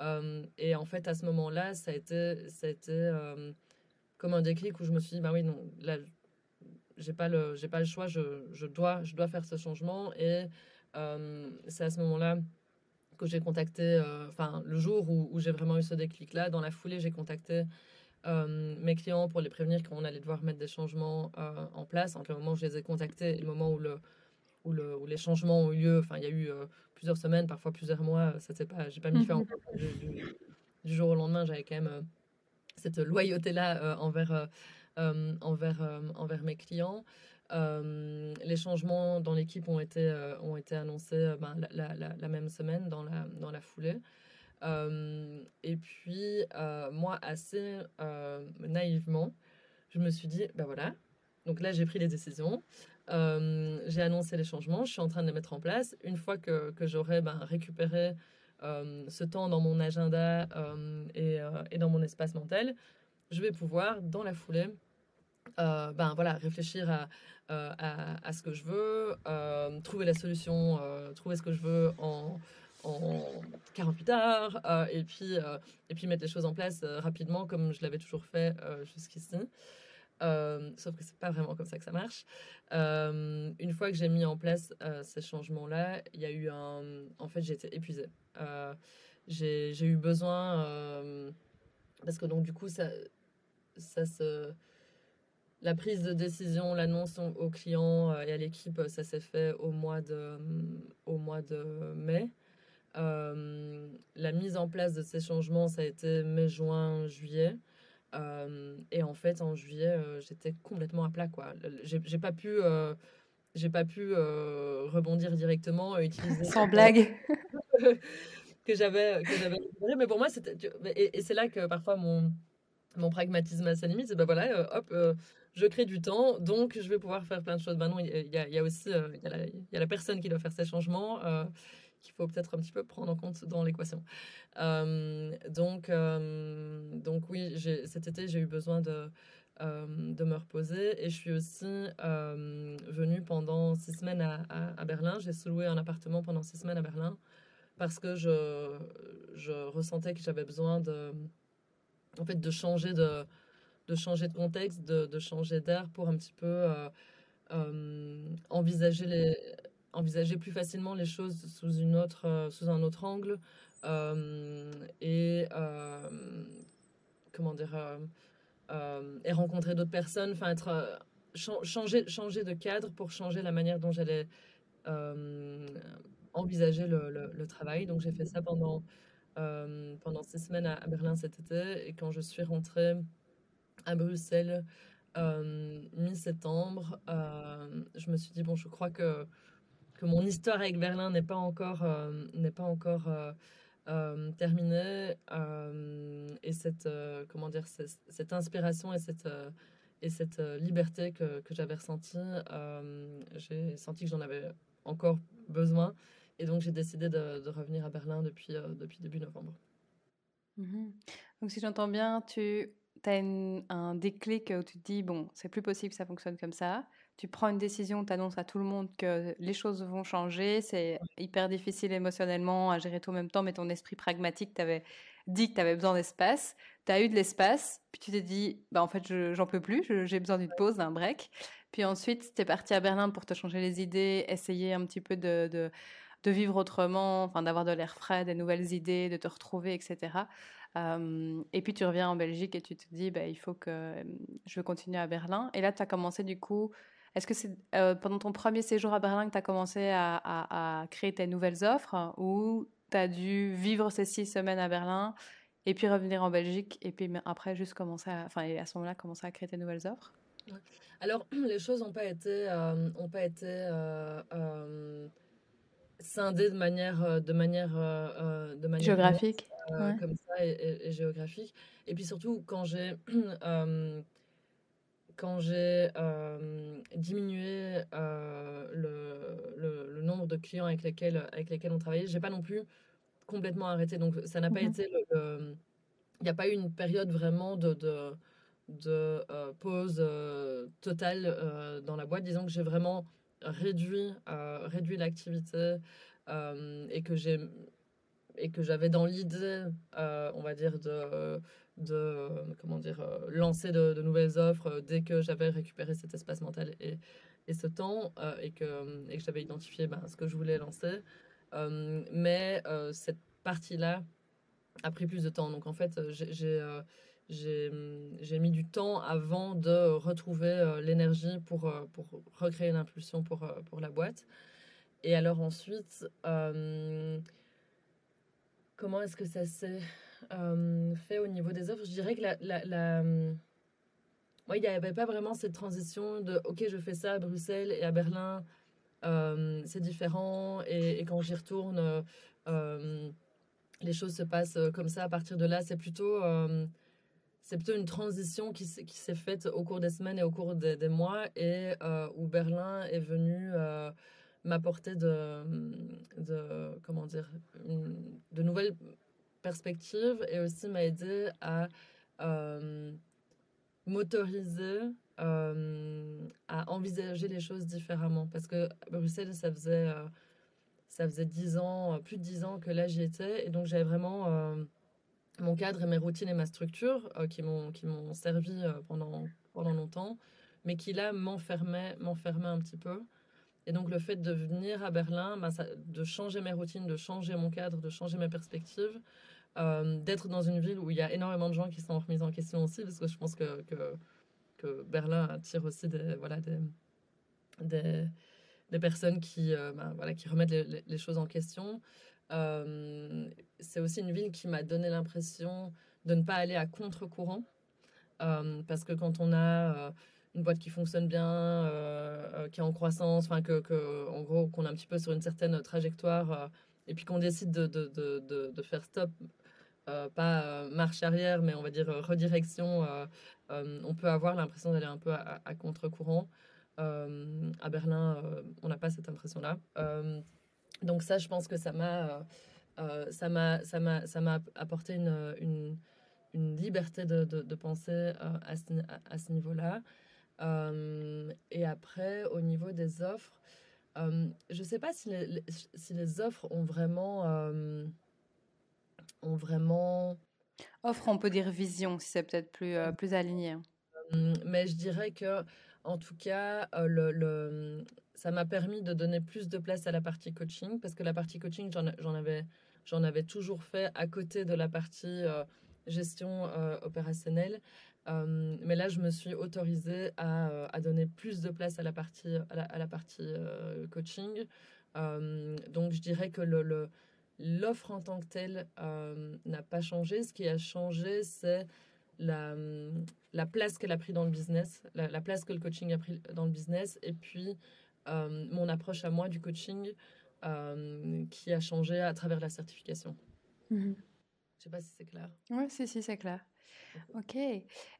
Euh, et en fait, à ce moment-là, ça a été, ça a été euh, comme un déclic où je me suis dit, bah oui, non, là, j'ai pas le, j'ai pas le choix, je, je, dois, je dois faire ce changement. Et c'est à ce moment-là que j'ai contacté, enfin, le jour où, où j'ai vraiment eu ce déclic-là, dans la foulée, j'ai contacté euh, mes clients pour les prévenir qu'on allait devoir mettre des changements euh, en place. Entre le moment où je les ai contactés et le moment où, le, où, le, où les changements ont eu lieu, enfin, il y a eu euh, plusieurs semaines, parfois plusieurs mois. Ça c'est pas, j'ai pas mis fin du, du, du, jour au lendemain. J'avais quand même cette loyauté-là envers, envers, envers mes clients. les changements dans l'équipe ont été, ont été annoncés ben, la, la, la, même semaine dans la, dans la foulée. Euh, et puis, euh, moi, assez euh, naïvement, je me suis dit, ben voilà, donc là, j'ai pris les décisions. j'ai annoncé les changements, je suis en train de les mettre en place. Une fois que, que j'aurai ben, récupéré ce temps dans mon agenda et, dans mon espace mental, je vais pouvoir, dans la foulée, ben, voilà, réfléchir à, à, ce que je veux, trouver la solution, trouver ce que je veux en 48 heures euh, et, puis, euh, et puis mettre les choses en place euh, rapidement comme je l'avais toujours fait jusqu'ici. sauf que c'est pas vraiment comme ça que ça marche. une fois que j'ai mis en place ces changements-là, il y a eu un. En fait, j'ai été épuisée. j'ai eu besoin. parce que donc, du coup, ça, ça se. La prise de décision, l'annonce au client et à l'équipe, ça s'est fait au mois de, au mois de mai. Euh, la mise en place de ces changements, ça a été mai, juin, juillet. Euh, et en fait, en juillet, euh, j'étais complètement à plat. quoi. J'ai pas pu, j'ai pas pu rebondir directement, utiliser. Sans blague. que j'avais mais pour moi c'était et, c'est là que parfois mon mon pragmatisme a sa limite c'est ben voilà hop je crée du temps donc je vais pouvoir faire plein de choses ben non il y, a, y a aussi il y, y, a la personne qui doit faire ces changements qu'il faut peut-être un petit peu prendre en compte dans l'équation. Euh, donc, euh, donc oui, cet été, j'ai eu besoin de, euh, de me reposer et je suis aussi venue pendant six semaines à, Berlin. J'ai sous-loué un appartement pendant six semaines à Berlin parce que je, je ressentais que j'avais besoin de, en fait, de changer de, de changer de contexte, de changer d'air pour un petit peu envisager les, envisager plus facilement les choses sous, une autre, euh, sous un autre angle euh, et euh, comment dire et rencontrer d'autres personnes, enfin être changer changer de cadre pour changer la manière dont j'allais envisager le, travail. Donc j'ai fait ça pendant pendant six semaines à, Berlin cet été et quand je suis rentrée à Bruxelles mi-septembre, je me suis dit bon je crois que que mon histoire avec Berlin n'est pas encore, euh, n'est pas encore euh, euh, terminée. et cette, comment dire, cette, inspiration et cette, et cette liberté que, que j'avais ressentie, j'ai senti que j'en avais encore besoin. Et donc, j'ai décidé de, revenir à Berlin depuis, depuis début novembre. Mhm. Donc, si j'entends bien, tu as un déclic où tu te dis, bon, c'est plus possible ça fonctionne comme ça tu prends une décision, tu annonces à tout le monde que les choses vont changer, c'est hyper difficile émotionnellement à gérer tout en même temps, mais ton esprit pragmatique t'avait dit que tu avais besoin d'espace, tu as eu de l'espace, puis tu t'es dit, bah en fait, j'en peux plus, j'ai besoin d'une pause, d'un break. Puis ensuite, tu es parti à Berlin pour te changer les idées, essayer un petit peu de, de, de vivre autrement, enfin d'avoir de l'air frais, des nouvelles idées, de te retrouver, etc. Euh, et puis tu reviens en Belgique et tu te dis, bah, il faut que je veux continuer à Berlin. Et là, tu as commencé du coup est-ce que c'est euh, pendant ton premier séjour à Berlin que tu as commencé à, créer tes nouvelles offres ou tu as dû vivre ces six semaines à Berlin et puis revenir en Belgique et puis après juste commencer à, enfin, à ce moment-là, commencer à créer tes nouvelles offres? Alors, les choses n'ont pas été, ont pas été scindées de manière, de manière, de manière géographique, comme ça et, géographique. Et puis surtout, quand j'ai quand j'ai diminué le, le, le, nombre de clients avec lesquels, avec lesquels on travaillait, j'ai pas non plus complètement arrêté. Donc, ça n'a pas mmh été le. Il n'y a pas eu une période vraiment de, de, de pause totale dans la boîte. Disons que j'ai vraiment réduit, réduit l'activité et que j'ai et que j'avais dans l'idée, on va dire, de, de comment dire, lancer de, nouvelles offres dès que j'avais récupéré cet espace mental et, et ce temps et que, et que j'avais identifié ben, ce que je voulais lancer. mais cette partie-là a pris plus de temps. Donc en fait, j'ai j'ai mis du temps avant de retrouver l'énergie pour, pour recréer l'impulsion pour, pour la boîte. Et alors ensuite, comment est-ce que ça s'est fait au niveau des offres Je dirais que la... la, la il n'y avait pas vraiment cette transition de OK, je fais ça à Bruxelles et à Berlin, c'est différent. Et, quand j'y retourne, les choses se passent comme ça. À partir de là, c'est plutôt, c'est plutôt une transition qui, s'est faite au cours des semaines et au cours des, mois et où Berlin est venu m'apporter de, de, comment dire, de nouvelles perspectives et aussi m'a aidé à euh, m'autoriser euh, à envisager les choses différemment. Parce que Bruxelles, ça faisait, euh, ça faisait 10 ans, plus de 10 ans que là j'y étais. Et donc j'avais vraiment mon cadre et mes routines et ma structure qui m'ont servi pendant, pendant longtemps, mais qui là m'enfermaient un petit peu. Et donc le fait de venir à Berlin, bah, de changer mes routines, de changer mon cadre, de changer mes perspectives, euh, d'être dans une ville où il y a énormément de gens qui sont remis en question aussi, parce que je pense que, que, Berlin attire aussi des, voilà, des, des, personnes qui, euh, bah, voilà, qui remettent les, choses en question. Euh, c'est aussi une ville qui m'a donné l'impression de ne pas aller à contre-courant, parce que quand on a une boîte qui fonctionne bien, qui est en croissance, enfin que, que, en gros qu'on est un petit peu sur une certaine trajectoire, et puis qu'on décide de, de, de, de, faire stop, pas marche arrière, mais on va dire redirection, on peut avoir l'impression d'aller un peu à, contre-courant. à Berlin, on n'a pas cette impression-là. donc ça, je pense que ça m'a, ça m'a, ça m'a, apporté une, une, liberté de, de, penser à ce, à ce niveau-là. Euh, et après, au niveau des offres, euh, je ne sais pas si les, si les offres ont vraiment, euh, ont vraiment. Offre, on peut dire vision, si c'est peut-être plus, plus aligné. Hein. mais je dirais que, en tout cas, le, le ça m'a permis de donner plus de place à la partie coaching, parce que la partie coaching, j'en avais, avais toujours fait à côté de la partie gestion opérationnelle. Euh, mais là, je me suis autorisée à, euh, à, donner plus de place à la partie, à la, partie euh, coaching. donc, je dirais que le, l'offre en tant que telle n'a pas changé. Ce qui a changé, c'est la, la place qu'elle a pris dans le business, la, place que le coaching a pris dans le business, et puis mon approche à moi du coaching qui a changé à travers la certification. Je mhm. Je sais pas si c'est clair. Oui, si, si, c'est clair. Ok.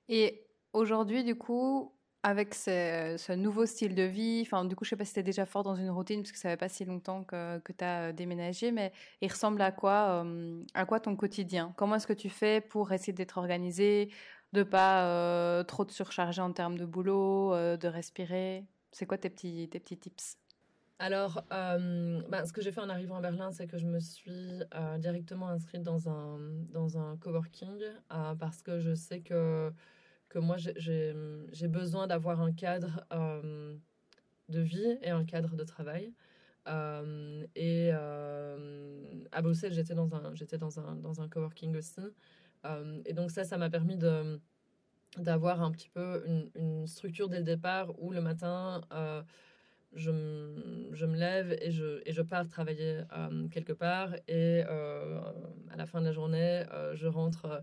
Et aujourd'hui, du coup, avec ce, nouveau style de vie, enfin, du coup, je sais pas si tu es déjà fort dans une routine, parce que ça fait pas si longtemps que, tu as euh, déménagé, mais il ressemble à quoi, euh, à quoi ton quotidien? Comment est-ce que tu fais pour essayer d'être organisé, de pas euh, trop te surcharger en termes de boulot, de respirer? C'est quoi tes petits, tes petits tips? Alors, bah, ce que j'ai fait en arrivant à Berlin, c'est que je me suis directement inscrite dans un, dans un coworking parce que je sais que, que moi, j'ai besoin d'avoir un cadre de vie et un cadre de travail. et à Bruxelles, j'étais dans un, dans un, dans un coworking aussi. et donc ça, ça m'a permis de d'avoir un petit peu une, structure dès le départ où le matin je, je, me lève et je, et je pars travailler euh, quelque part. Et euh, à la fin de la journée, euh, je rentre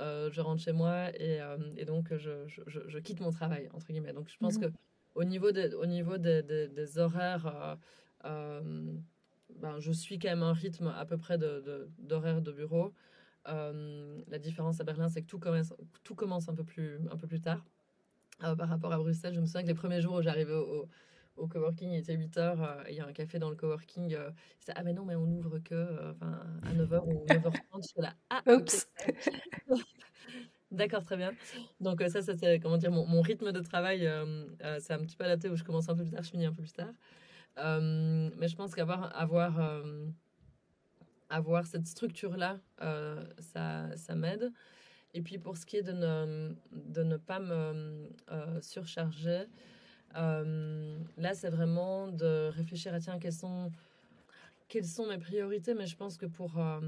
je rentre chez moi et, et donc je, je, je, quitte mon travail, entre guillemets. Donc je pense mmh. que au niveau, des, au niveau des, des, horaires, ben, je suis quand même un rythme à peu près d'horaire de, de, bureau. la différence à Berlin, c'est que tout commence, tout commence un, peu plus, un peu plus tard. par rapport à Bruxelles, je me souviens que les premiers jours où j'arrivais au, au coworking, il était 8 h euh, il y a un café dans le coworking. Euh, ah, mais non, mais on n'ouvre que euh, à 9h ou 9h30. Je là, ah, Oups. D'accord, très bien. Donc, ça, c'était, comment dire, mon, mon, rythme de travail, c'est un petit peu adapté où je commence un peu plus tard, je finis un peu plus tard. mais je pense qu'avoir avoir, avoir cette structure-là, ça, ça m'aide. Et puis, pour ce qui est de ne, de ne pas me surcharger, là, c'est vraiment de réfléchir à tiens, quelles sont, quelles sont mes priorités. Mais je pense que pour, euh,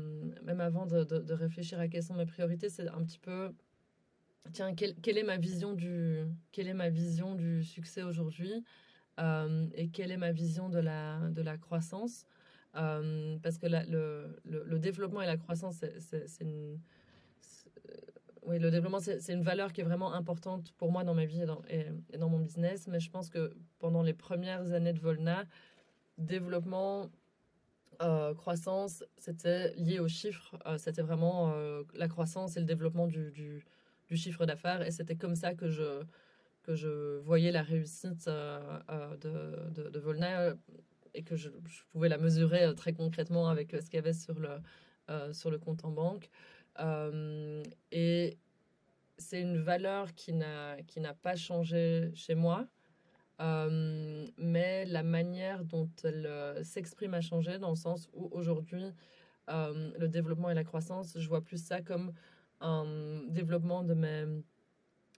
même avant de, réfléchir à quelles sont mes priorités, c'est un petit peu, tiens, quelle, quelle, est ma vision du, quelle est ma vision du succès aujourd'hui euh, et quelle est ma vision de la, de la croissance. parce que le, le, le, développement et la croissance, c'est une oui, le développement, c'est une valeur qui est vraiment importante pour moi dans ma vie et dans, mon business. Mais je pense que pendant les premières années de Volna, développement, euh, croissance, c'était lié aux chiffres. Euh, c'était vraiment euh, la croissance et le développement du, chiffre d'affaires. Et c'était comme ça que je, voyais la réussite de, Volna et que je, pouvais la mesurer très concrètement avec ce qu'il y avait sur le compte en banque. Euh, et c'est une valeur qui n'a, pas changé chez moi. Euh, mais la manière dont elle euh, s'exprime a changé dans le sens où aujourd'hui, le développement et la croissance, je vois plus ça comme un développement de mes,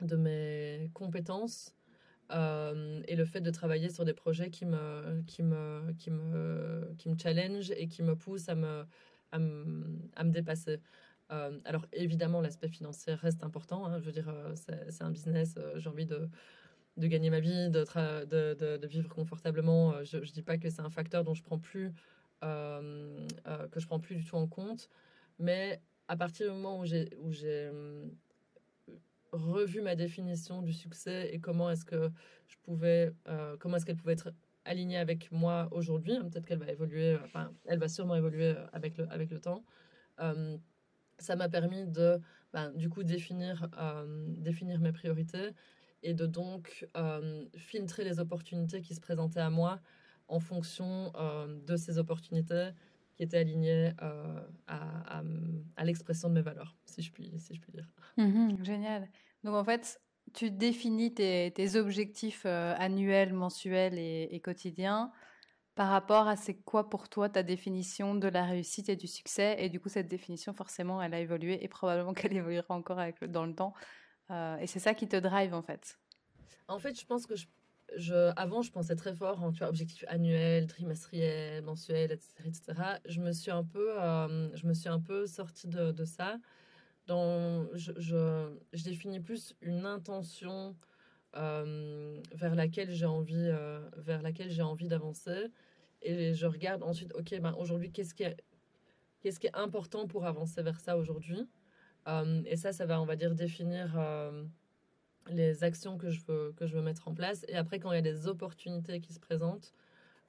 de mes compétences et le fait de travailler sur des projets qui me, qui me, qui me, qui me challenge et qui me poussent à me, à me, à me dépasser. Euh, alors évidemment, l'aspect financier reste important. Hein. je veux dire, euh, c'est un business. Euh, j'ai envie de, gagner ma vie, de, vivre confortablement. Je ne dis pas que c'est un facteur dont je prends plus, que je prends plus du tout en compte. Mais à partir du moment où j'ai revu ma définition du succès et comment est-ce que je pouvais, comment est-ce qu'elle pouvait être alignée avec moi aujourd'hui. Hein, peut-être qu'elle va évoluer, enfin, elle va sûrement évoluer avec le temps ça m'a permis de, ben, du coup, définir, euh, définir mes priorités et de donc euh, filtrer les opportunités qui se présentaient à moi en fonction euh, de ces opportunités qui étaient alignées à, à, l'expression de mes valeurs, si je puis, si je puis dire. Mmh génial. Donc en fait, tu définis tes, tes objectifs annuels, mensuels et, et quotidiens par rapport à c'est quoi pour toi ta définition de la réussite et du succès. Et du coup, cette définition, forcément, elle a évolué et probablement qu'elle évoluera encore avec dans le temps. Euh, et c'est ça qui te drive, en fait. En fait, je pense que je, avant, je pensais très fort en tu vois, objectifs annuels, trimestriels, mensuels, etc., etc. Je me suis un peu, euh, je me suis un peu sortie de, de ça. Dans, je, je, je, définis plus une intention euh, vers laquelle j'ai envie, vers laquelle j'ai envie d'avancer. Et je regarde ensuite, ok, ben aujourd'hui, qu'est-ce qui, est, qu'est-ce qui est important pour avancer vers ça aujourd'hui? Euh, Et ça, ça va, on va dire, définir euh, les actions que je, veux, que je veux mettre en place. Et après, quand il y a des opportunités qui se présentent,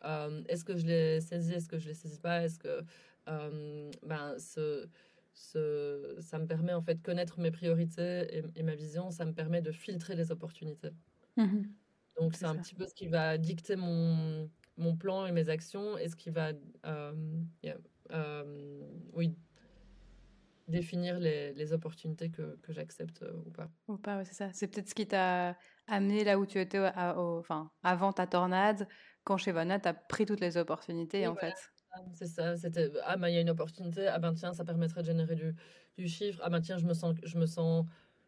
euh, est-ce que je les saisis, est-ce que je les saisis pas? Est-ce que ben, ce, ce, ça me permet en fait de connaître mes priorités et, ma vision, ça me permet de filtrer les opportunités. Mmh Donc c'est un petit peu ce qui va dicter mon, mon plan et mes actions et ce qui va euh, euh, oui, définir les, les opportunités que, que j'accepte euh, ou pas. Ou pas, c'est ça. C'est peut-être ce qui t'a amené là où tu étais enfin, avant ta tornade. Quand chez Vanna, tu as pris toutes les opportunités, en fait. C'est ça, c'était ah ben il y a une opportunité, ah ben tiens, ça permettrait de générer du, du chiffre, ah ben tiens, je me sens je me sens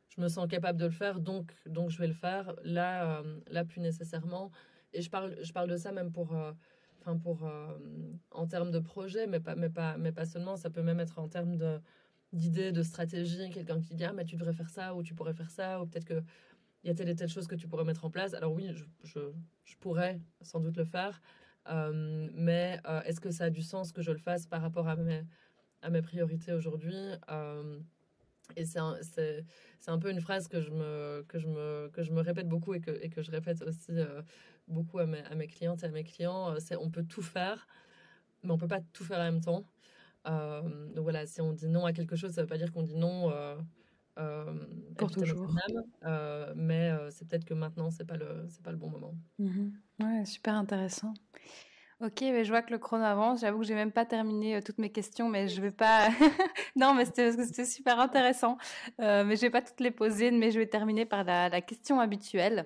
je me sens capable de le faire, donc donc je vais le faire. Là là plus nécessairement et je parle, je parle de ça même pour, euh, enfin pour euh, en termes de projet, mais pas, mais, pas, mais pas seulement. Ça peut même être en termes de, d'idées, de stratégie. Quelqu'un qui dit ah, mais tu devrais faire ça, ou tu pourrais faire ça, ou peut-être qu'il y a telle et telle chose que tu pourrais mettre en place. Alors oui, je, je, je pourrais sans doute le faire. Euh, mais est-ce que ça a du sens que je le fasse par rapport à mes, à mes priorités aujourd'hui? Et c'est un, un, peu une phrase que je me, que je me, que je me répète beaucoup et que, et que je répète aussi beaucoup à mes, à mes, clientes et à mes clients. C'est on peut tout faire, mais on peut pas tout faire en même temps. donc voilà, si on dit non à quelque chose, ça veut pas dire qu'on dit non euh, pour toujours. Euh, mais euh, c'est peut-être que maintenant, c'est pas le, c'est pas le bon moment. Mmh ouais, super intéressant. Ok, mais je vois que le chrono avance. J'avoue que j'ai même pas terminé toutes mes questions, mais je vais pas. non, mais c'était, super intéressant. mais je vais pas toutes les poser, mais je vais terminer par la, la question habituelle.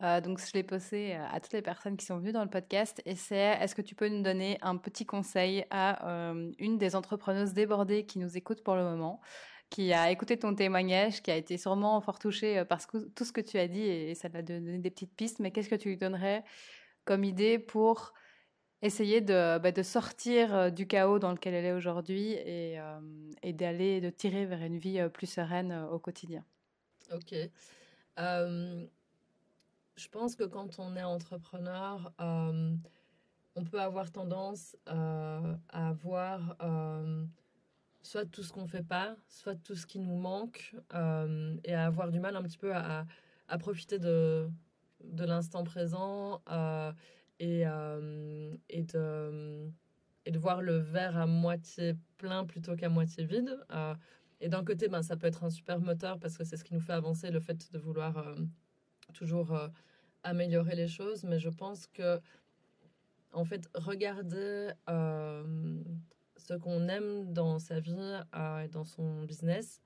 donc, je l'ai posée à toutes les personnes qui sont venues dans le podcast. Et c'est est-ce que tu peux nous donner un petit conseil à une des entrepreneuses débordées qui nous écoute pour le moment? Qui a écouté ton témoignage, qui a été sûrement fort touché euh, par tout ce que tu as dit et ça t'a donné des petites pistes. Mais qu'est-ce que tu lui donnerais comme idée pour essayer de, bah, sortir euh, du chaos dans lequel elle est aujourd'hui et, euh, d'aller, de tirer vers une vie plus sereine au quotidien? Ok. je pense que quand on est entrepreneur, on peut avoir tendance à avoir soit tout ce qu'on fait pas, soit tout ce qui nous manque, euh, et à avoir du mal un petit peu à, à profiter de, de l'instant présent euh, et, euh, et, de, et de voir le verre à moitié plein plutôt qu'à moitié vide. et d'un côté, ben, ça peut être un super moteur parce que c'est ce qui nous fait avancer, le fait de vouloir toujours améliorer les choses, mais je pense que en fait, regarder ce qu'on aime dans sa vie euh, et dans son business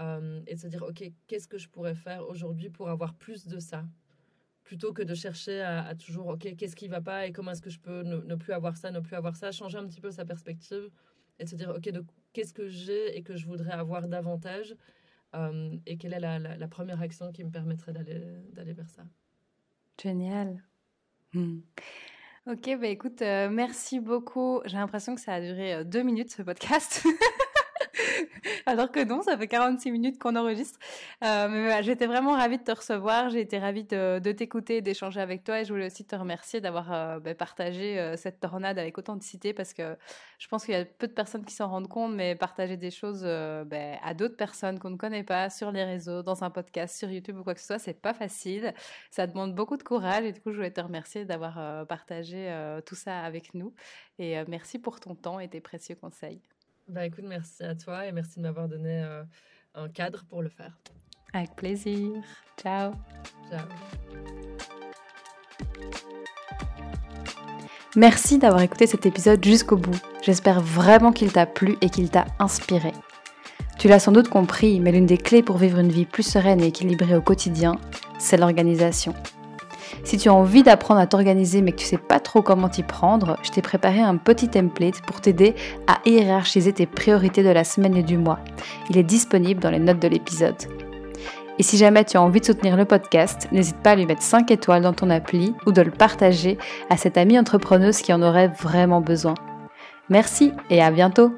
euh, et de se dire, OK, qu'est-ce que je pourrais faire aujourd'hui pour avoir plus de ça? Plutôt que de chercher à, toujours, OK, qu'est-ce qui va pas et comment est-ce que je peux ne, plus avoir ça, ne plus avoir ça, changer un petit peu sa perspective et de se dire, OK, qu'est-ce que j'ai et que je voudrais avoir davantage euh, et quelle est la, première action qui me permettrait d'aller vers ça? Génial. Hmm. Ok, bah écoute, euh, merci beaucoup. J'ai l'impression que ça a duré euh, deux minutes ce podcast. Alors que non, ça fait 46 minutes qu'on enregistre. Euh, j'étais vraiment ravie de te recevoir. J'ai été ravie de, t'écouter, d'échanger avec toi. Et je voulais aussi te remercier d'avoir euh, bah, partagé euh, cette tornade avec authenticité parce que je pense qu'il y a peu de personnes qui s'en rendent compte, mais partager des choses bah, à d'autres personnes qu'on ne connaît pas sur les réseaux, dans un podcast, sur YouTube ou quoi que ce soit, c'est pas facile. Ça demande beaucoup de courage. Et du coup, je voulais te remercier d'avoir partagé tout ça avec nous. Et merci pour ton temps et tes précieux conseils. Bah écoute, merci à toi et merci de m'avoir donné euh, un cadre pour le faire. Avec plaisir. Ciao. Ciao. Merci d'avoir écouté cet épisode jusqu'au bout. J'espère vraiment qu'il t'a plu et qu'il t'a inspiré. Tu l'as sans doute compris, mais l'une des clés pour vivre une vie plus sereine et équilibrée au quotidien, c'est l'organisation. Si tu as envie d'apprendre à t'organiser mais que tu sais pas trop comment t'y prendre, je t'ai préparé un petit template pour t'aider à hiérarchiser tes priorités de la semaine et du mois. Il est disponible dans les notes de l'épisode. Et si jamais tu as envie de soutenir le podcast, n'hésite pas à lui mettre 5 étoiles dans ton appli ou de le partager à cette amie entrepreneuse qui en aurait vraiment besoin. Merci et à bientôt